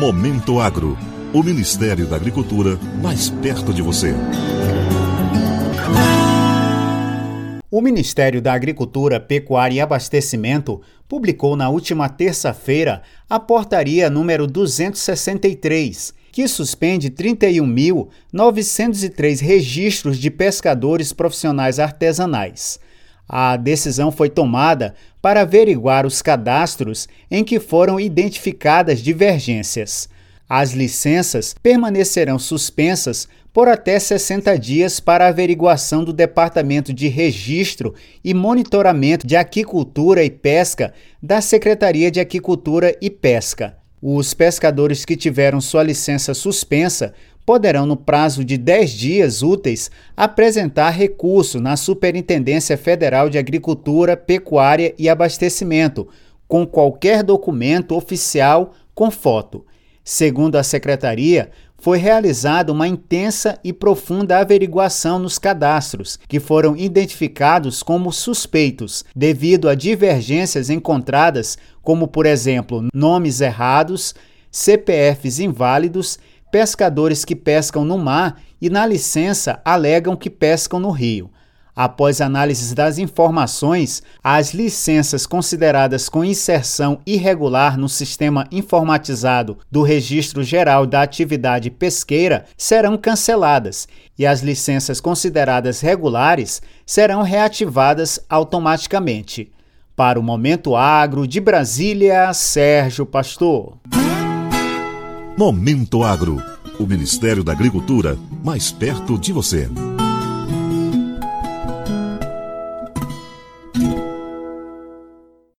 Momento Agro. O Ministério da Agricultura mais perto de você. O Ministério da Agricultura, Pecuária e Abastecimento publicou na última terça-feira a portaria número 263, que suspende 31.903 registros de pescadores profissionais artesanais. A decisão foi tomada para averiguar os cadastros em que foram identificadas divergências. As licenças permanecerão suspensas por até 60 dias para averiguação do Departamento de Registro e Monitoramento de Aquicultura e Pesca da Secretaria de Aquicultura e Pesca. Os pescadores que tiveram sua licença suspensa poderão, no prazo de 10 dias úteis, apresentar recurso na Superintendência Federal de Agricultura, Pecuária e Abastecimento, com qualquer documento oficial com foto. Segundo a Secretaria, foi realizada uma intensa e profunda averiguação nos cadastros, que foram identificados como suspeitos, devido a divergências encontradas, como, por exemplo, nomes errados, CPFs inválidos pescadores que pescam no mar e na licença alegam que pescam no rio. Após análise das informações, as licenças consideradas com inserção irregular no sistema informatizado do Registro Geral da Atividade Pesqueira serão canceladas e as licenças consideradas regulares serão reativadas automaticamente. Para o Momento Agro de Brasília, Sérgio Pastor. Momento Agro. O Ministério da Agricultura mais perto de você.